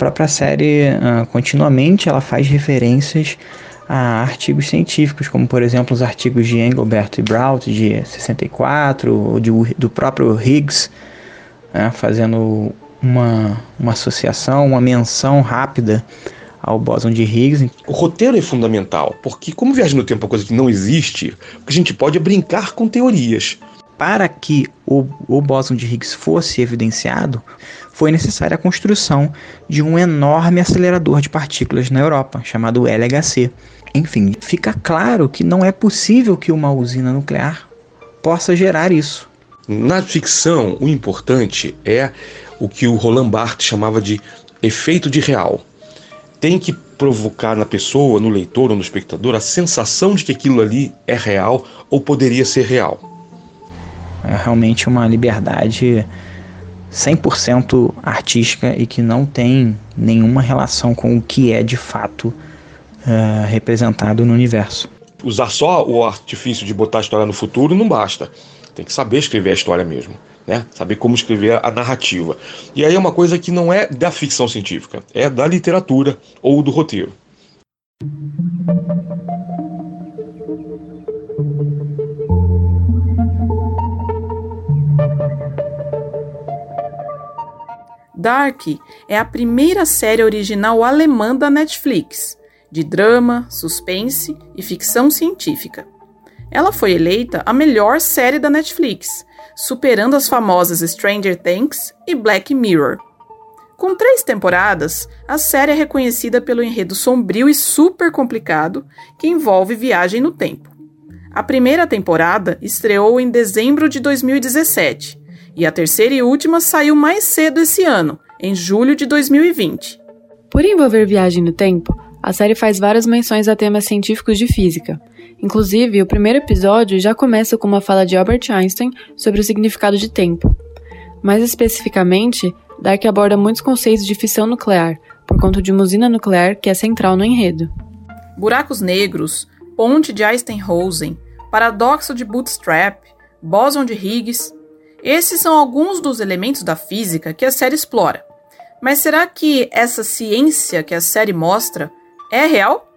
própria série, uh, continuamente, ela faz referências a artigos científicos, como por exemplo os artigos de Engelbert e Braut de 64, ou de, do próprio Higgs, né, fazendo uma, uma associação, uma menção rápida ao bóson de Higgs. O roteiro é fundamental, porque como viagem no tempo é uma coisa que não existe, o que a gente pode é brincar com teorias. Para que o, o bóson de Higgs fosse evidenciado, foi necessária a construção de um enorme acelerador de partículas na Europa, chamado LHC. Enfim, fica claro que não é possível que uma usina nuclear possa gerar isso. Na ficção, o importante é o que o Roland Barthes chamava de efeito de real. Tem que provocar na pessoa, no leitor ou no espectador, a sensação de que aquilo ali é real ou poderia ser real. É realmente uma liberdade 100% artística e que não tem nenhuma relação com o que é de fato uh, representado no universo. Usar só o artifício de botar a história no futuro não basta. Tem que saber escrever a história mesmo, né? Saber como escrever a narrativa. E aí é uma coisa que não é da ficção científica, é da literatura ou do roteiro. Dark é a primeira série original alemã da Netflix de drama, suspense e ficção científica. Ela foi eleita a melhor série da Netflix, superando as famosas Stranger Things e Black Mirror. Com três temporadas, a série é reconhecida pelo enredo sombrio e super complicado que envolve viagem no tempo. A primeira temporada estreou em dezembro de 2017 e a terceira e última saiu mais cedo esse ano, em julho de 2020. Por envolver viagem no tempo, a série faz várias menções a temas científicos de física. Inclusive, o primeiro episódio já começa com uma fala de Albert Einstein sobre o significado de tempo. Mais especificamente, Dark aborda muitos conceitos de fissão nuclear, por conta de uma usina nuclear que é central no enredo. Buracos negros, ponte de Einstein-Rosen, paradoxo de Bootstrap, bóson de Higgs. Esses são alguns dos elementos da física que a série explora. Mas será que essa ciência que a série mostra é real?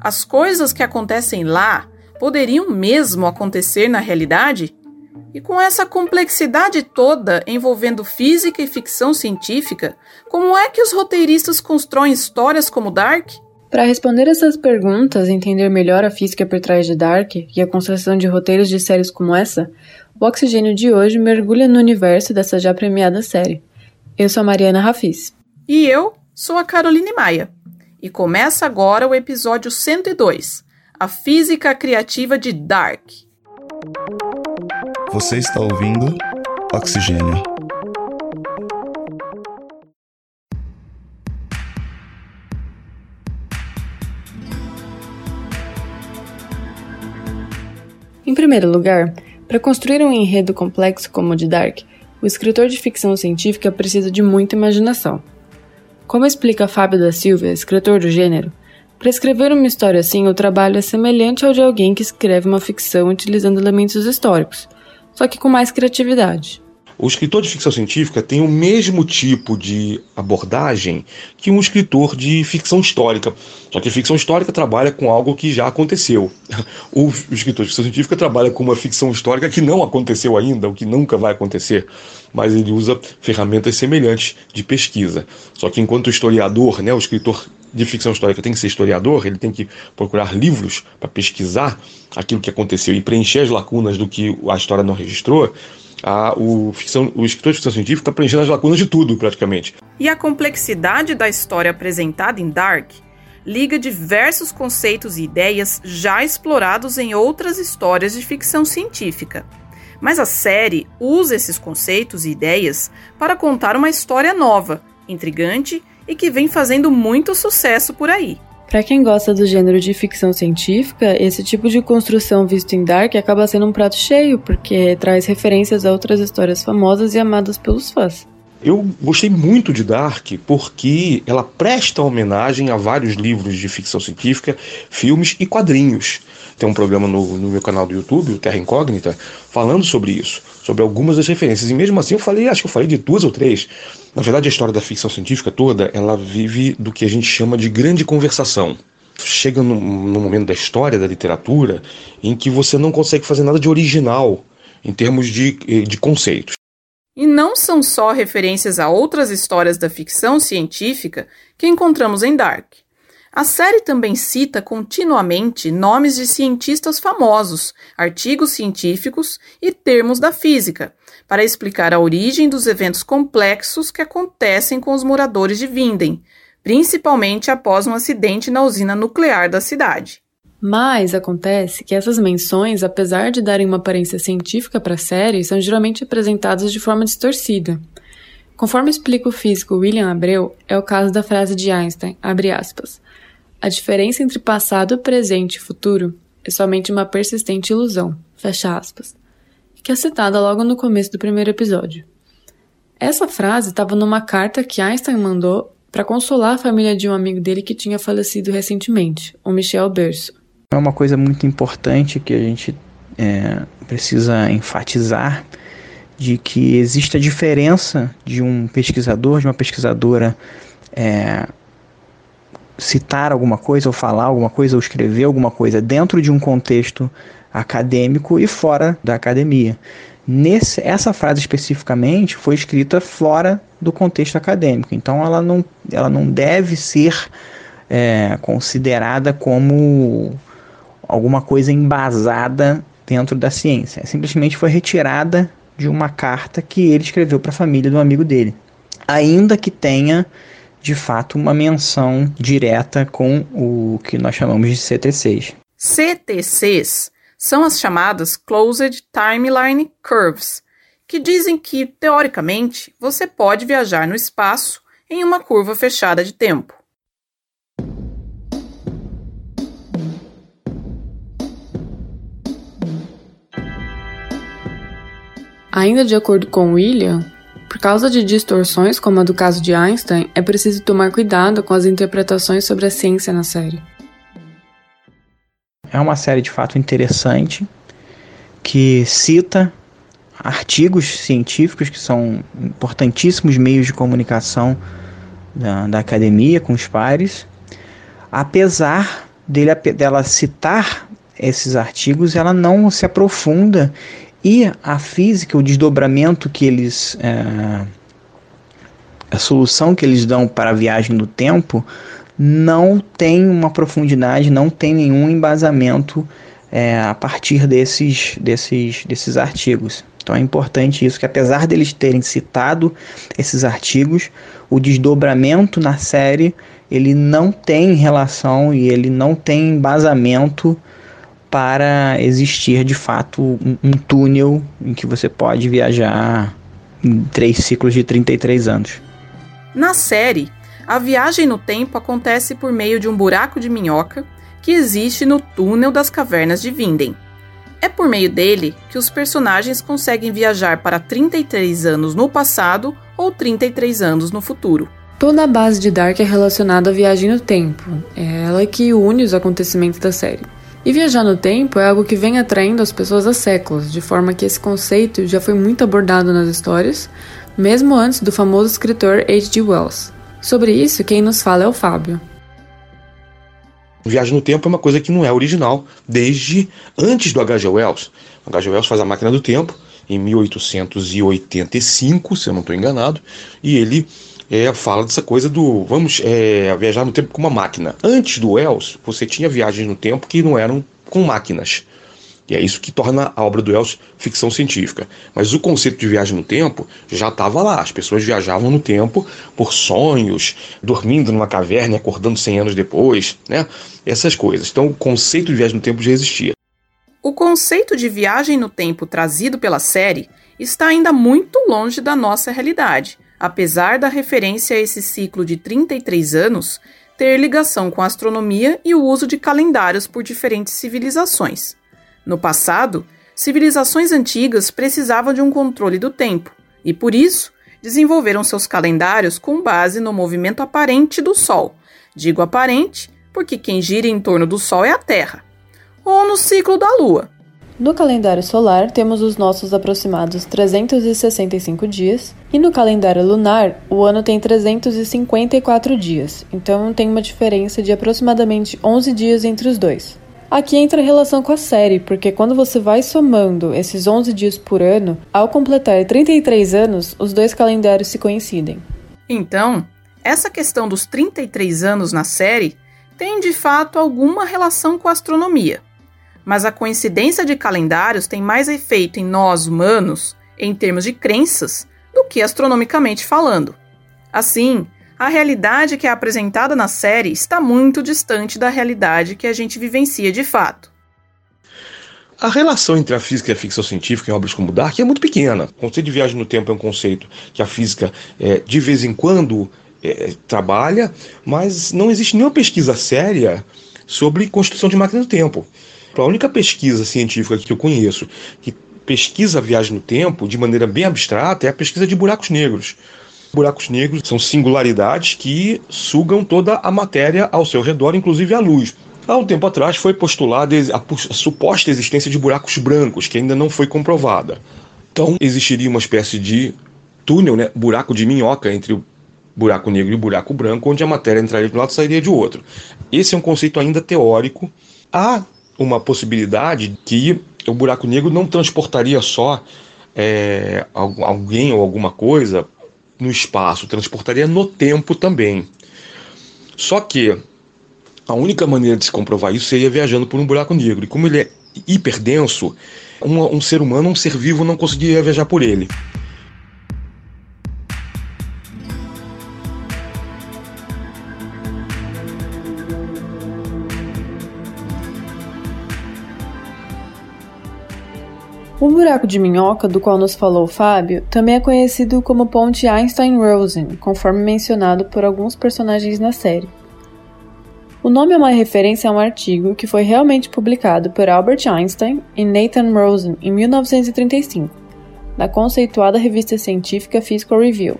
As coisas que acontecem lá poderiam mesmo acontecer na realidade? E com essa complexidade toda envolvendo física e ficção científica, como é que os roteiristas constroem histórias como Dark? Para responder essas perguntas e entender melhor a física por trás de Dark e a construção de roteiros de séries como essa, o Oxigênio de hoje mergulha no universo dessa já premiada série. Eu sou a Mariana Rafis. E eu sou a Caroline Maia. E começa agora o episódio 102, a física criativa de Dark. Você está ouvindo Oxigênio. Em primeiro lugar, para construir um enredo complexo como o de Dark, o escritor de ficção científica precisa de muita imaginação. Como explica Fábio da Silva, escritor do gênero, para escrever uma história assim, o trabalho é semelhante ao de alguém que escreve uma ficção utilizando elementos históricos, só que com mais criatividade. O escritor de ficção científica tem o mesmo tipo de abordagem que um escritor de ficção histórica. Só que a ficção histórica trabalha com algo que já aconteceu. O escritor de ficção científica trabalha com uma ficção histórica que não aconteceu ainda, ou que nunca vai acontecer. Mas ele usa ferramentas semelhantes de pesquisa. Só que enquanto historiador, né, o escritor de ficção histórica tem que ser historiador, ele tem que procurar livros para pesquisar aquilo que aconteceu e preencher as lacunas do que a história não registrou a, o, ficção, o escritor de ficção científica está preenchendo as lacunas de tudo, praticamente. E a complexidade da história apresentada em Dark liga diversos conceitos e ideias já explorados em outras histórias de ficção científica. Mas a série usa esses conceitos e ideias para contar uma história nova, intrigante e que vem fazendo muito sucesso por aí. Para quem gosta do gênero de ficção científica, esse tipo de construção visto em Dark acaba sendo um prato cheio, porque traz referências a outras histórias famosas e amadas pelos fãs. Eu gostei muito de Dark porque ela presta homenagem a vários livros de ficção científica, filmes e quadrinhos. tem um programa no, no meu canal do YouTube, o Terra Incógnita, falando sobre isso, sobre algumas das referências. E mesmo assim eu falei, acho que eu falei de duas ou três. Na verdade, a história da ficção científica toda, ela vive do que a gente chama de grande conversação chega num, num, momento da história da literatura em que você não consegue fazer nada de original em termos de, de conceitos. E não são só referências a outras histórias da ficção científica que encontramos em Dark. A série também cita continuamente nomes de cientistas famosos, artigos científicos e termos da física, para explicar a origem dos eventos complexos que acontecem com os moradores de Vinden, principalmente após um acidente na usina nuclear da cidade. Mas acontece que essas menções, apesar de darem uma aparência científica para a série, são geralmente apresentadas de forma distorcida. Conforme explica o físico William Abreu, é o caso da frase de Einstein, aspas, a diferença entre passado, presente e futuro é somente uma persistente ilusão, fecha aspas, que é citada logo no começo do primeiro episódio. Essa frase estava numa carta que Einstein mandou para consolar a família de um amigo dele que tinha falecido recentemente, o Michel Berso. É uma coisa muito importante que a gente é, precisa enfatizar de que existe a diferença de um pesquisador, de uma pesquisadora é, citar alguma coisa, ou falar alguma coisa, ou escrever alguma coisa dentro de um contexto acadêmico e fora da academia. Nesse, essa frase especificamente foi escrita fora do contexto acadêmico, então ela não, ela não deve ser é, considerada como alguma coisa embasada dentro da ciência. Simplesmente foi retirada de uma carta que ele escreveu para a família do amigo dele. Ainda que tenha, de fato, uma menção direta com o que nós chamamos de CTCs. CTCs são as chamadas Closed Timeline Curves, que dizem que, teoricamente, você pode viajar no espaço em uma curva fechada de tempo. Ainda de acordo com William, por causa de distorções como a do caso de Einstein, é preciso tomar cuidado com as interpretações sobre a ciência na série. É uma série de fato interessante que cita artigos científicos que são importantíssimos meios de comunicação da, da academia com os pares. Apesar dele, dela citar esses artigos, ela não se aprofunda e a física, o desdobramento que eles. É, a solução que eles dão para a viagem no tempo não tem uma profundidade, não tem nenhum embasamento é, a partir desses, desses, desses artigos. Então é importante isso, que apesar deles terem citado esses artigos, o desdobramento na série ele não tem relação e ele não tem embasamento para existir de fato um, um túnel em que você pode viajar em três ciclos de 33 anos. Na série, a viagem no tempo acontece por meio de um buraco de minhoca que existe no túnel das cavernas de Vinden. É por meio dele que os personagens conseguem viajar para 33 anos no passado ou 33 anos no futuro. Toda a base de Dark é relacionada à viagem no tempo. É ela que une os acontecimentos da série. E viajar no tempo é algo que vem atraindo as pessoas há séculos, de forma que esse conceito já foi muito abordado nas histórias, mesmo antes do famoso escritor H.G. Wells. Sobre isso, quem nos fala é o Fábio. Viagem no tempo é uma coisa que não é original desde antes do H.G. Wells. O H.G. Wells faz a máquina do tempo em 1885, se eu não estou enganado, e ele é, fala dessa coisa do vamos é, viajar no tempo com uma máquina. Antes do Wells, você tinha viagens no tempo que não eram com máquinas. E é isso que torna a obra do Wells ficção científica. Mas o conceito de viagem no tempo já estava lá. As pessoas viajavam no tempo por sonhos, dormindo numa caverna e acordando 100 anos depois, né? Essas coisas. Então o conceito de viagem no tempo já existia. O conceito de viagem no tempo trazido pela série está ainda muito longe da nossa realidade apesar da referência a esse ciclo de 33 anos ter ligação com a astronomia e o uso de calendários por diferentes civilizações. No passado, civilizações antigas precisavam de um controle do tempo e, por isso, desenvolveram seus calendários com base no movimento aparente do Sol. Digo aparente porque quem gira em torno do Sol é a Terra. ou no ciclo da Lua. No calendário solar, temos os nossos aproximados 365 dias, e no calendário lunar, o ano tem 354 dias, então tem uma diferença de aproximadamente 11 dias entre os dois. Aqui entra a relação com a série, porque quando você vai somando esses 11 dias por ano, ao completar 33 anos, os dois calendários se coincidem. Então, essa questão dos 33 anos na série tem de fato alguma relação com a astronomia mas a coincidência de calendários tem mais efeito em nós humanos, em termos de crenças, do que astronomicamente falando. Assim, a realidade que é apresentada na série está muito distante da realidade que a gente vivencia de fato. A relação entre a física e a ficção científica em obras como Dark é muito pequena. O conceito de viagem no tempo é um conceito que a física, é, de vez em quando, é, trabalha, mas não existe nenhuma pesquisa séria sobre construção de máquina do tempo. A única pesquisa científica que eu conheço que pesquisa a viagem no tempo de maneira bem abstrata é a pesquisa de buracos negros. Buracos negros são singularidades que sugam toda a matéria ao seu redor, inclusive a luz. Há um tempo atrás foi postulada a suposta existência de buracos brancos, que ainda não foi comprovada. Então existiria uma espécie de túnel, né, buraco de minhoca entre o buraco negro e o buraco branco, onde a matéria entraria de um lado e sairia de outro. Esse é um conceito ainda teórico. Há uma possibilidade que o buraco negro não transportaria só é, alguém ou alguma coisa no espaço, transportaria no tempo também. Só que a única maneira de se comprovar isso seria viajando por um buraco negro. E como ele é hiperdenso, um, um ser humano, um ser vivo, não conseguiria viajar por ele. O buraco de minhoca, do qual nos falou o Fábio, também é conhecido como Ponte Einstein-Rosen, conforme mencionado por alguns personagens na série. O nome é uma referência a um artigo que foi realmente publicado por Albert Einstein e Nathan Rosen em 1935, na conceituada revista científica Physical Review.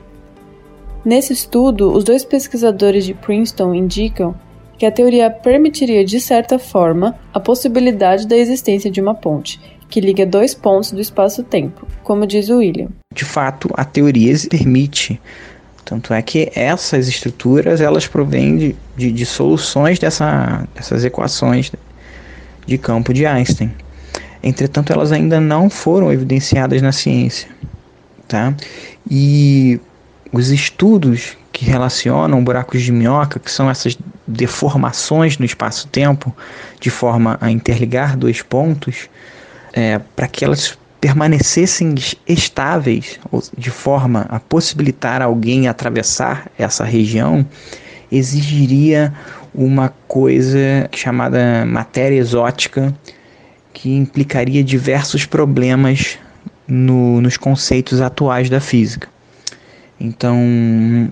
Nesse estudo, os dois pesquisadores de Princeton indicam que a teoria permitiria, de certa forma, a possibilidade da existência de uma ponte, que liga dois pontos do espaço-tempo, como diz o William. De fato, a teoria permite. Tanto é que essas estruturas elas provêm de, de, de soluções dessa, dessas equações de campo de Einstein. Entretanto, elas ainda não foram evidenciadas na ciência. Tá? E os estudos que relacionam buracos de minhoca, que são essas deformações no espaço-tempo, de forma a interligar dois pontos, é, para que elas permanecessem estáveis, de forma a possibilitar alguém atravessar essa região, exigiria uma coisa chamada matéria exótica, que implicaria diversos problemas no, nos conceitos atuais da física. Então,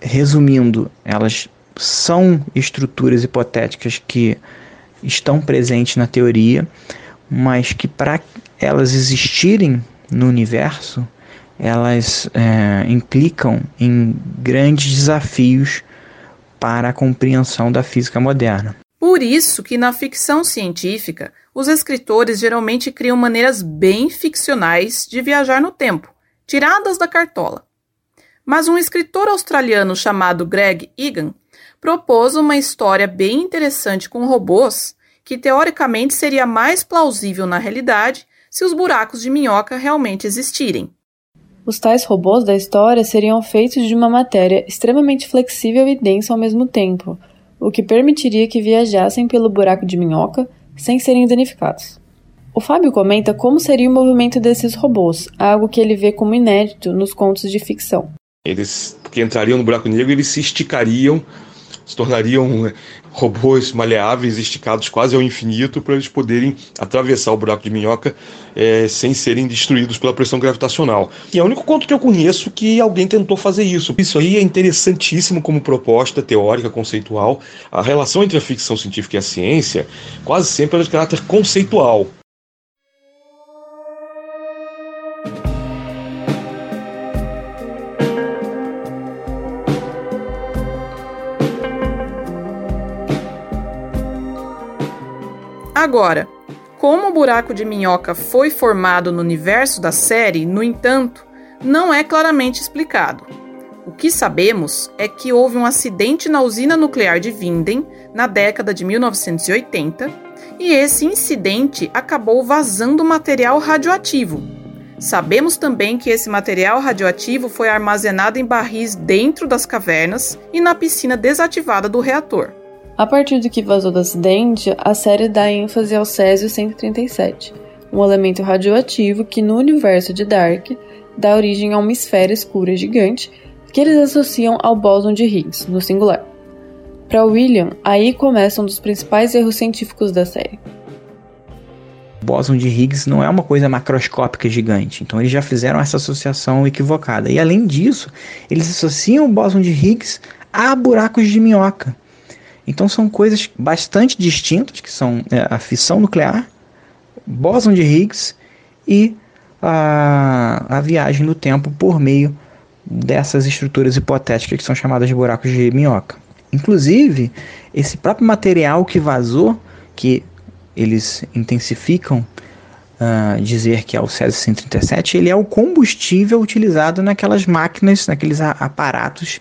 resumindo, elas são estruturas hipotéticas que estão presentes na teoria, mas que para elas existirem no universo, elas é, implicam em grandes desafios para a compreensão da física moderna. Por isso que na ficção científica, os escritores geralmente criam maneiras bem ficcionais de viajar no tempo, tiradas da cartola. Mas um escritor australiano chamado Greg Egan propôs uma história bem interessante com robôs que teoricamente seria mais plausível na realidade se os buracos de minhoca realmente existirem. Os tais robôs da história seriam feitos de uma matéria extremamente flexível e densa ao mesmo tempo, o que permitiria que viajassem pelo buraco de minhoca sem serem danificados. O Fábio comenta como seria o movimento desses robôs, algo que ele vê como inédito nos contos de ficção. Eles, que entrariam no buraco negro, eles se esticariam se tornariam é, robôs maleáveis, esticados quase ao infinito, para eles poderem atravessar o buraco de minhoca é, sem serem destruídos pela pressão gravitacional. E é o único conto que eu conheço que alguém tentou fazer isso. Isso aí é interessantíssimo como proposta teórica, conceitual. A relação entre a ficção científica e a ciência quase sempre é de caráter conceitual. Agora, como o buraco de minhoca foi formado no universo da série, no entanto, não é claramente explicado. O que sabemos é que houve um acidente na usina nuclear de Vinden na década de 1980 e esse incidente acabou vazando material radioativo. Sabemos também que esse material radioativo foi armazenado em barris dentro das cavernas e na piscina desativada do reator. A partir do que vazou do acidente, a série dá ênfase ao Césio-137, um elemento radioativo que no universo de Dark dá origem a uma esfera escura gigante que eles associam ao bóson de Higgs, no singular. Para William, aí começa um dos principais erros científicos da série. O bóson de Higgs não é uma coisa macroscópica gigante, então eles já fizeram essa associação equivocada. E além disso, eles associam o bóson de Higgs a buracos de minhoca. Então são coisas bastante distintas, que são é, a fissão nuclear, bóson de Higgs e a, a viagem no tempo por meio dessas estruturas hipotéticas que são chamadas de buracos de minhoca. Inclusive, esse próprio material que vazou, que eles intensificam uh, dizer que é o Césio 137, ele é o combustível utilizado naquelas máquinas, naqueles aparatos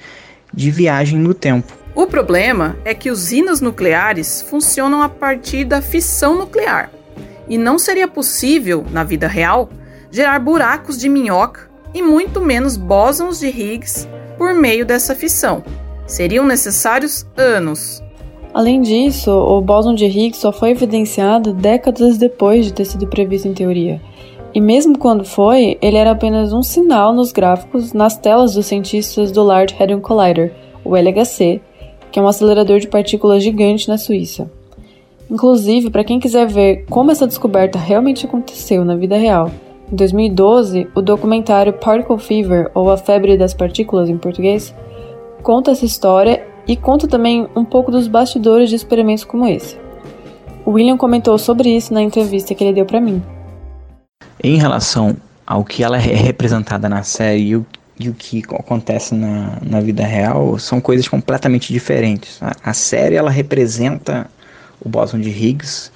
de viagem no tempo. O problema é que usinas nucleares funcionam a partir da fissão nuclear, e não seria possível, na vida real, gerar buracos de minhoca e muito menos bósons de Higgs por meio dessa fissão. Seriam necessários anos. Além disso, o bóson de Higgs só foi evidenciado décadas depois de ter sido previsto em teoria. E mesmo quando foi, ele era apenas um sinal nos gráficos nas telas dos cientistas do Large Hadron Collider, o LHC, que é um acelerador de partículas gigante na Suíça. Inclusive, para quem quiser ver como essa descoberta realmente aconteceu na vida real, em 2012, o documentário Particle Fever, ou A Febre das Partículas em português, conta essa história e conta também um pouco dos bastidores de experimentos como esse. O William comentou sobre isso na entrevista que ele deu para mim. Em relação ao que ela é representada na série e o e o que acontece na, na vida real são coisas completamente diferentes. A, a série ela representa o bóson de Higgs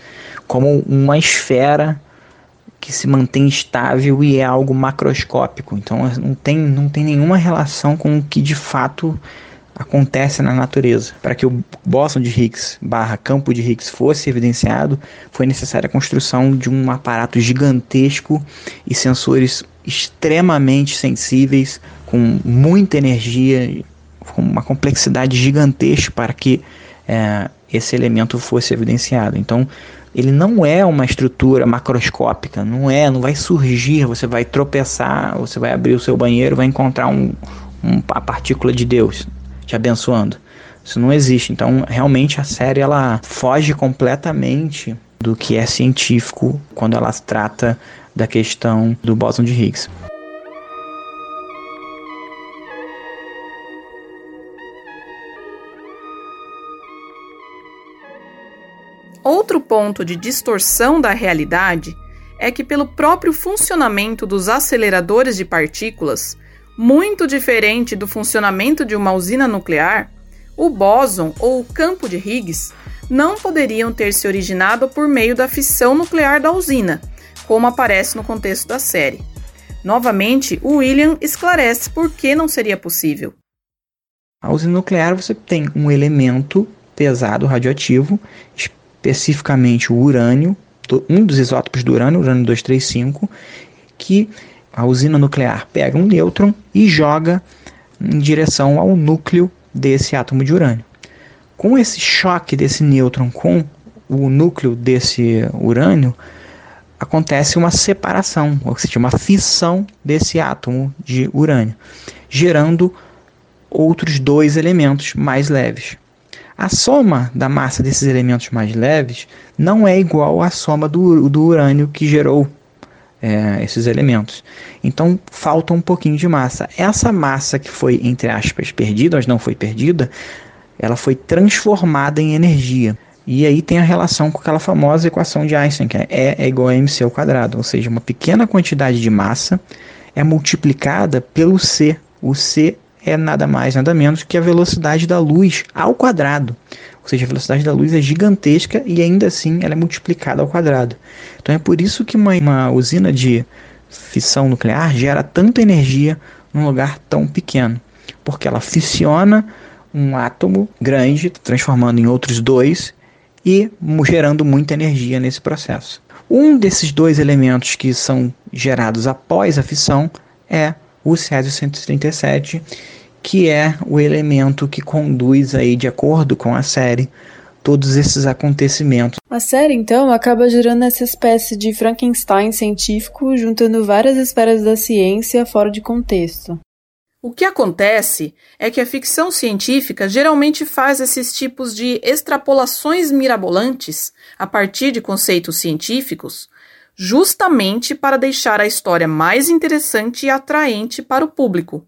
como uma esfera que se mantém estável e é algo macroscópico. Então não tem, não tem nenhuma relação com o que de fato acontece na natureza. Para que o bóson de Higgs barra campo de Higgs fosse evidenciado, foi necessária a construção de um aparato gigantesco e sensores extremamente sensíveis, com muita energia, com uma complexidade gigantesca para que é, esse elemento fosse evidenciado. Então, ele não é uma estrutura macroscópica, não é, não vai surgir, você vai tropeçar, você vai abrir o seu banheiro, vai encontrar um, um, a partícula de Deus te abençoando. Isso não existe. Então, realmente a série ela foge completamente do que é científico quando ela trata da questão do bóson de Higgs. Outro ponto de distorção da realidade é que, pelo próprio funcionamento dos aceleradores de partículas, muito diferente do funcionamento de uma usina nuclear, o bóson ou o campo de Higgs não poderiam ter se originado por meio da fissão nuclear da usina, como aparece no contexto da série. Novamente, o William esclarece por que não seria possível. A usina nuclear você tem um elemento pesado radioativo, especificamente o urânio, um dos isótopos do urânio, urânio 235, que a usina nuclear pega um nêutron e joga em direção ao núcleo desse átomo de urânio. Com esse choque desse nêutron com o núcleo desse urânio, acontece uma separação, ou seja, uma fissão desse átomo de urânio, gerando outros dois elementos mais leves. A soma da massa desses elementos mais leves não é igual à soma do, do urânio que gerou é, esses elementos. Então falta um pouquinho de massa. Essa massa que foi, entre aspas, perdida, mas não foi perdida, ela foi transformada em energia. E aí tem a relação com aquela famosa equação de Einstein, que é E é igual a mc ao quadrado, ou seja, uma pequena quantidade de massa é multiplicada pelo C. O C é nada mais, nada menos que a velocidade da luz ao quadrado. Ou seja, a velocidade da luz é gigantesca e ainda assim ela é multiplicada ao quadrado. Então é por isso que uma, uma usina de fissão nuclear gera tanta energia num lugar tão pequeno. Porque ela fissiona um átomo grande, transformando em outros dois e gerando muita energia nesse processo. Um desses dois elementos que são gerados após a fissão é o Césio 137, que é o elemento que conduz aí de acordo com a série todos esses acontecimentos. A série então acaba gerando essa espécie de Frankenstein científico, juntando várias esferas da ciência fora de contexto. O que acontece é que a ficção científica geralmente faz esses tipos de extrapolações mirabolantes a partir de conceitos científicos, justamente para deixar a história mais interessante e atraente para o público.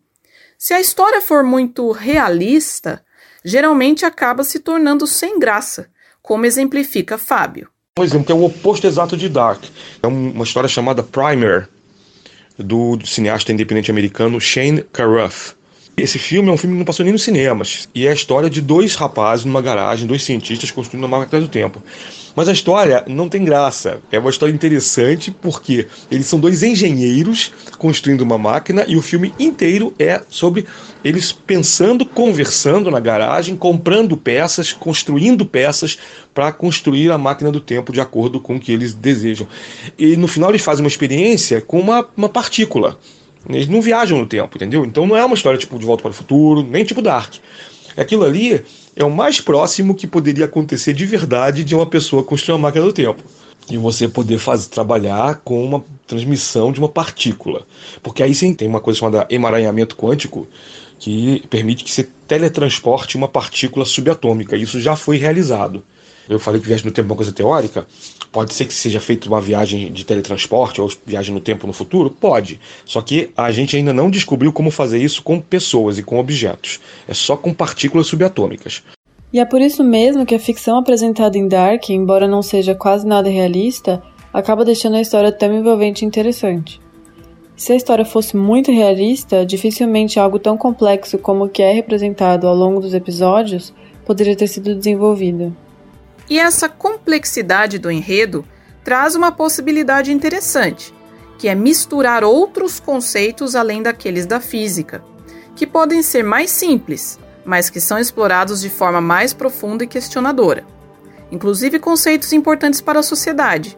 Se a história for muito realista, geralmente acaba se tornando sem graça, como exemplifica Fábio. Um exemplo que é o oposto exato de Dark. É uma história chamada Primer, do cineasta independente americano Shane Carruth. Esse filme é um filme que não passou nem nos cinemas. E é a história de dois rapazes numa garagem, dois cientistas construindo uma máquina do tempo. Mas a história não tem graça. É uma história interessante porque eles são dois engenheiros construindo uma máquina e o filme inteiro é sobre eles pensando, conversando na garagem, comprando peças, construindo peças para construir a máquina do tempo de acordo com o que eles desejam. E no final eles fazem uma experiência com uma, uma partícula. Eles não viajam no tempo, entendeu? Então não é uma história tipo De Volta para o Futuro, nem tipo Dark. Aquilo ali é o mais próximo que poderia acontecer de verdade de uma pessoa construir uma máquina do tempo. E você poder fazer, trabalhar com uma transmissão de uma partícula. Porque aí sim tem uma coisa chamada emaranhamento quântico, que permite que você teletransporte uma partícula subatômica. Isso já foi realizado. Eu falei que viagem no tempo é uma coisa teórica. Pode ser que seja feita uma viagem de teletransporte ou viagem no tempo no futuro? Pode. Só que a gente ainda não descobriu como fazer isso com pessoas e com objetos. É só com partículas subatômicas. E é por isso mesmo que a ficção apresentada em Dark, embora não seja quase nada realista, acaba deixando a história tão envolvente e interessante. Se a história fosse muito realista, dificilmente algo tão complexo como o que é representado ao longo dos episódios poderia ter sido desenvolvido. E essa complexidade do enredo traz uma possibilidade interessante, que é misturar outros conceitos além daqueles da física, que podem ser mais simples, mas que são explorados de forma mais profunda e questionadora, inclusive conceitos importantes para a sociedade.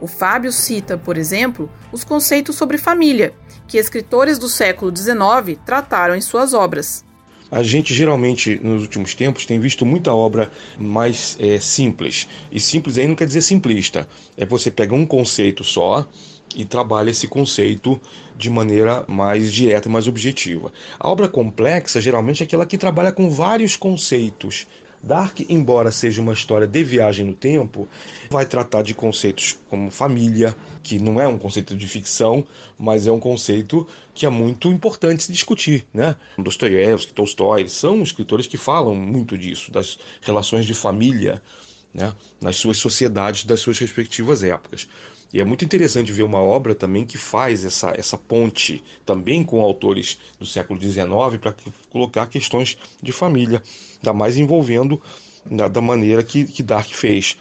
O Fábio cita, por exemplo, os conceitos sobre família, que escritores do século XIX trataram em suas obras. A gente geralmente, nos últimos tempos, tem visto muita obra mais é, simples. E simples aí não quer dizer simplista. É você pega um conceito só e trabalha esse conceito de maneira mais direta, mais objetiva. A obra complexa geralmente é aquela que trabalha com vários conceitos Dark, embora seja uma história de viagem no tempo, vai tratar de conceitos como família, que não é um conceito de ficção, mas é um conceito que é muito importante se discutir, né? Dostoiévski, Tolstói, são escritores que falam muito disso, das relações de família, né? nas suas sociedades das suas respectivas épocas. E é muito interessante ver uma obra também que faz essa, essa ponte também com autores do século XIX para colocar questões de família, ainda mais envolvendo né, da maneira que, que Dark fez.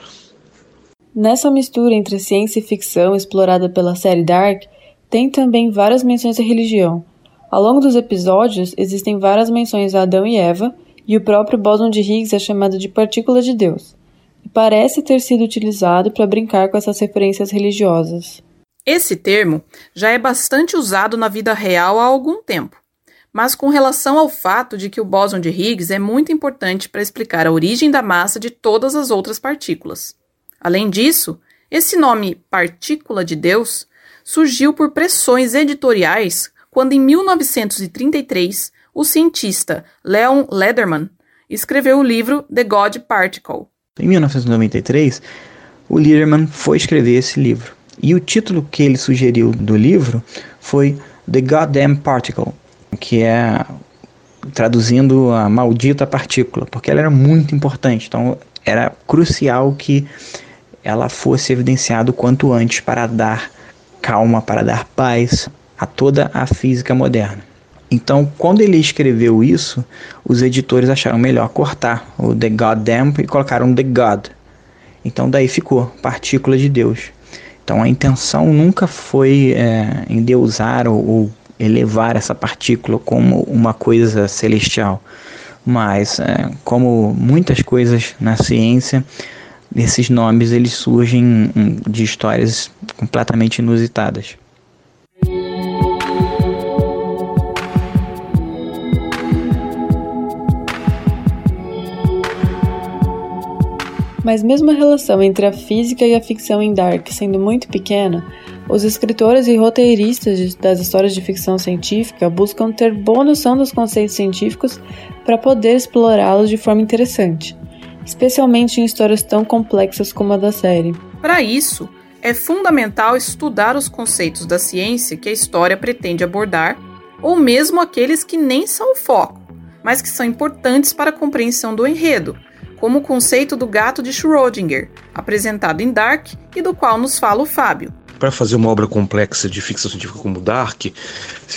Nessa mistura entre ciência e ficção explorada pela série Dark, tem também várias menções à religião. Ao longo dos episódios, existem várias menções a Adão e Eva, e o próprio bóson de Higgs é chamado de partícula de Deus parece ter sido utilizado para brincar com essas referências religiosas. Esse termo já é bastante usado na vida real há algum tempo, mas com relação ao fato de que o bóson de Higgs é muito importante para explicar a origem da massa de todas as outras partículas. Além disso, esse nome partícula de Deus surgiu por pressões editoriais quando, em 1933, o cientista Leon Lederman escreveu o livro The God Particle, em 1993, o Liederman foi escrever esse livro. E o título que ele sugeriu do livro foi The Goddamn Particle, que é traduzindo a maldita partícula, porque ela era muito importante. Então era crucial que ela fosse evidenciada o quanto antes para dar calma, para dar paz a toda a física moderna. Então, quando ele escreveu isso, os editores acharam melhor cortar o The Goddamn e colocaram The God. Então, daí ficou partícula de Deus. Então, a intenção nunca foi é, endeusar ou, ou elevar essa partícula como uma coisa celestial. Mas, é, como muitas coisas na ciência, esses nomes eles surgem de histórias completamente inusitadas. Mas mesmo a relação entre a física e a ficção em Dark sendo muito pequena, os escritores e roteiristas das histórias de ficção científica buscam ter boa noção dos conceitos científicos para poder explorá-los de forma interessante, especialmente em histórias tão complexas como a da série. Para isso, é fundamental estudar os conceitos da ciência que a história pretende abordar, ou mesmo aqueles que nem são o foco, mas que são importantes para a compreensão do enredo, como o conceito do gato de Schrödinger, apresentado em Dark e do qual nos fala o Fábio. Para fazer uma obra complexa de ficção científica como Dark,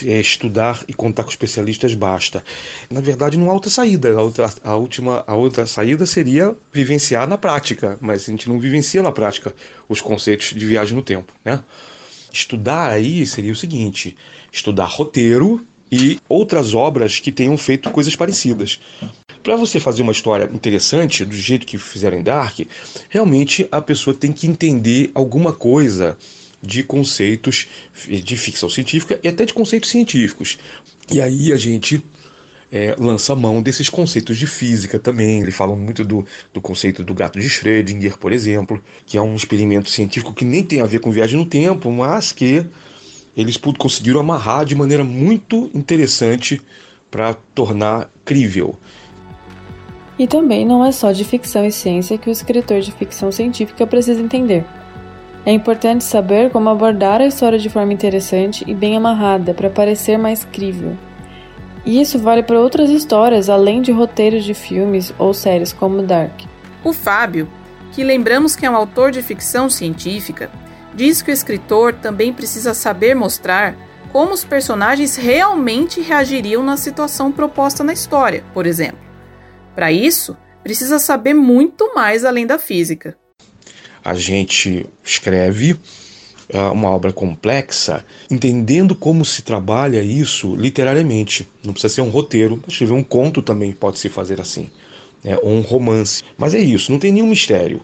é estudar e contar com especialistas basta. Na verdade, não há outra saída. A outra, a última, a outra saída seria vivenciar na prática, mas a gente não vivencia na prática os conceitos de viagem no tempo, né? Estudar aí seria o seguinte: estudar roteiro e outras obras que tenham feito coisas parecidas. Para você fazer uma história interessante, do jeito que fizeram em Dark, realmente a pessoa tem que entender alguma coisa de conceitos de ficção científica e até de conceitos científicos. E aí a gente é, lança mão desses conceitos de física também. Eles falam muito do, do conceito do gato de Schrödinger, por exemplo, que é um experimento científico que nem tem a ver com viagem no tempo, mas que eles conseguiram amarrar de maneira muito interessante para tornar crível. E também não é só de ficção e ciência que o escritor de ficção científica precisa entender. É importante saber como abordar a história de forma interessante e bem amarrada para parecer mais crível. E isso vale para outras histórias além de roteiros de filmes ou séries como Dark. O Fábio, que lembramos que é um autor de ficção científica, diz que o escritor também precisa saber mostrar como os personagens realmente reagiriam na situação proposta na história, por exemplo. Para isso, precisa saber muito mais além da física. A gente escreve uh, uma obra complexa, entendendo como se trabalha isso literariamente. Não precisa ser um roteiro, escrever um conto também pode se fazer assim, né? ou um romance. Mas é isso, não tem nenhum mistério.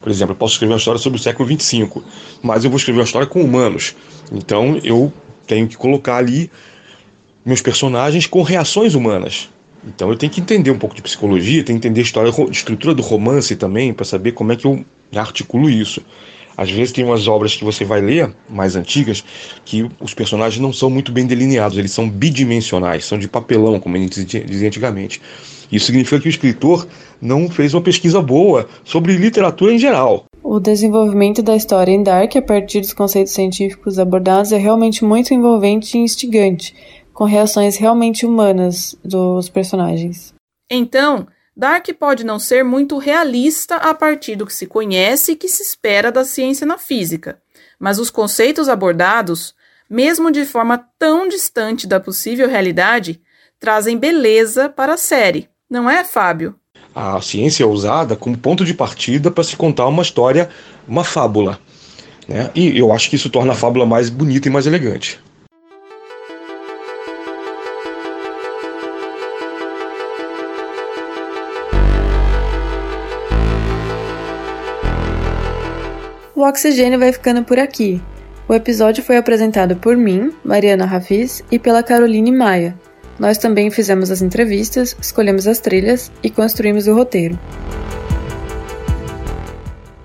Por exemplo, eu posso escrever uma história sobre o século 25, mas eu vou escrever uma história com humanos. Então eu tenho que colocar ali meus personagens com reações humanas. Então eu tenho que entender um pouco de psicologia, tenho que entender a história, a estrutura do romance também, para saber como é que eu articulo isso. Às vezes tem umas obras que você vai ler, mais antigas, que os personagens não são muito bem delineados, eles são bidimensionais, são de papelão, como a gente dizia antigamente. Isso significa que o escritor não fez uma pesquisa boa sobre literatura em geral. O desenvolvimento da história em Dark a partir dos conceitos científicos abordados é realmente muito envolvente e instigante, com reações realmente humanas dos personagens. Então, Dark pode não ser muito realista a partir do que se conhece e que se espera da ciência na física, mas os conceitos abordados, mesmo de forma tão distante da possível realidade, trazem beleza para a série, não é, Fábio? A ciência é usada como ponto de partida para se contar uma história, uma fábula. Né? E eu acho que isso torna a fábula mais bonita e mais elegante. O Oxigênio vai ficando por aqui. O episódio foi apresentado por mim, Mariana Rafiz, e pela Caroline Maia. Nós também fizemos as entrevistas, escolhemos as trilhas e construímos o roteiro.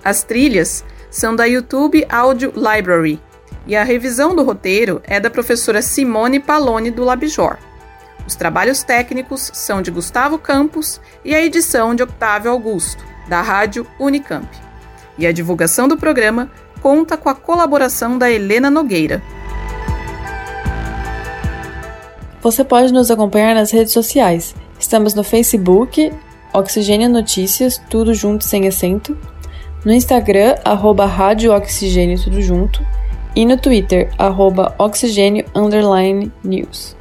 As trilhas são da YouTube Audio Library e a revisão do roteiro é da professora Simone Palone do Labjor. Os trabalhos técnicos são de Gustavo Campos e a edição de Octávio Augusto, da Rádio Unicamp e a divulgação do programa conta com a colaboração da Helena Nogueira. Você pode nos acompanhar nas redes sociais. Estamos no Facebook, Oxigênio Notícias, tudo junto sem acento, no Instagram, arroba Rádio Oxigênio, tudo junto, e no Twitter, arroba Oxigênio Underline News.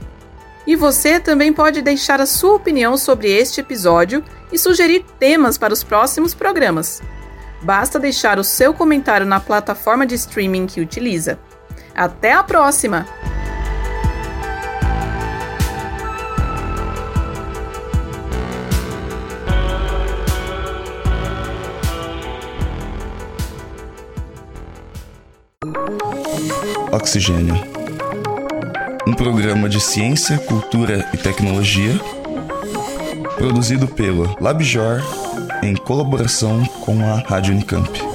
E você também pode deixar a sua opinião sobre este episódio e sugerir temas para os próximos programas. Basta deixar o seu comentário na plataforma de streaming que utiliza. Até a próxima! Oxigênio. Um programa de ciência, cultura e tecnologia produzido pelo LabJOR em colaboração com a Rádio Unicamp.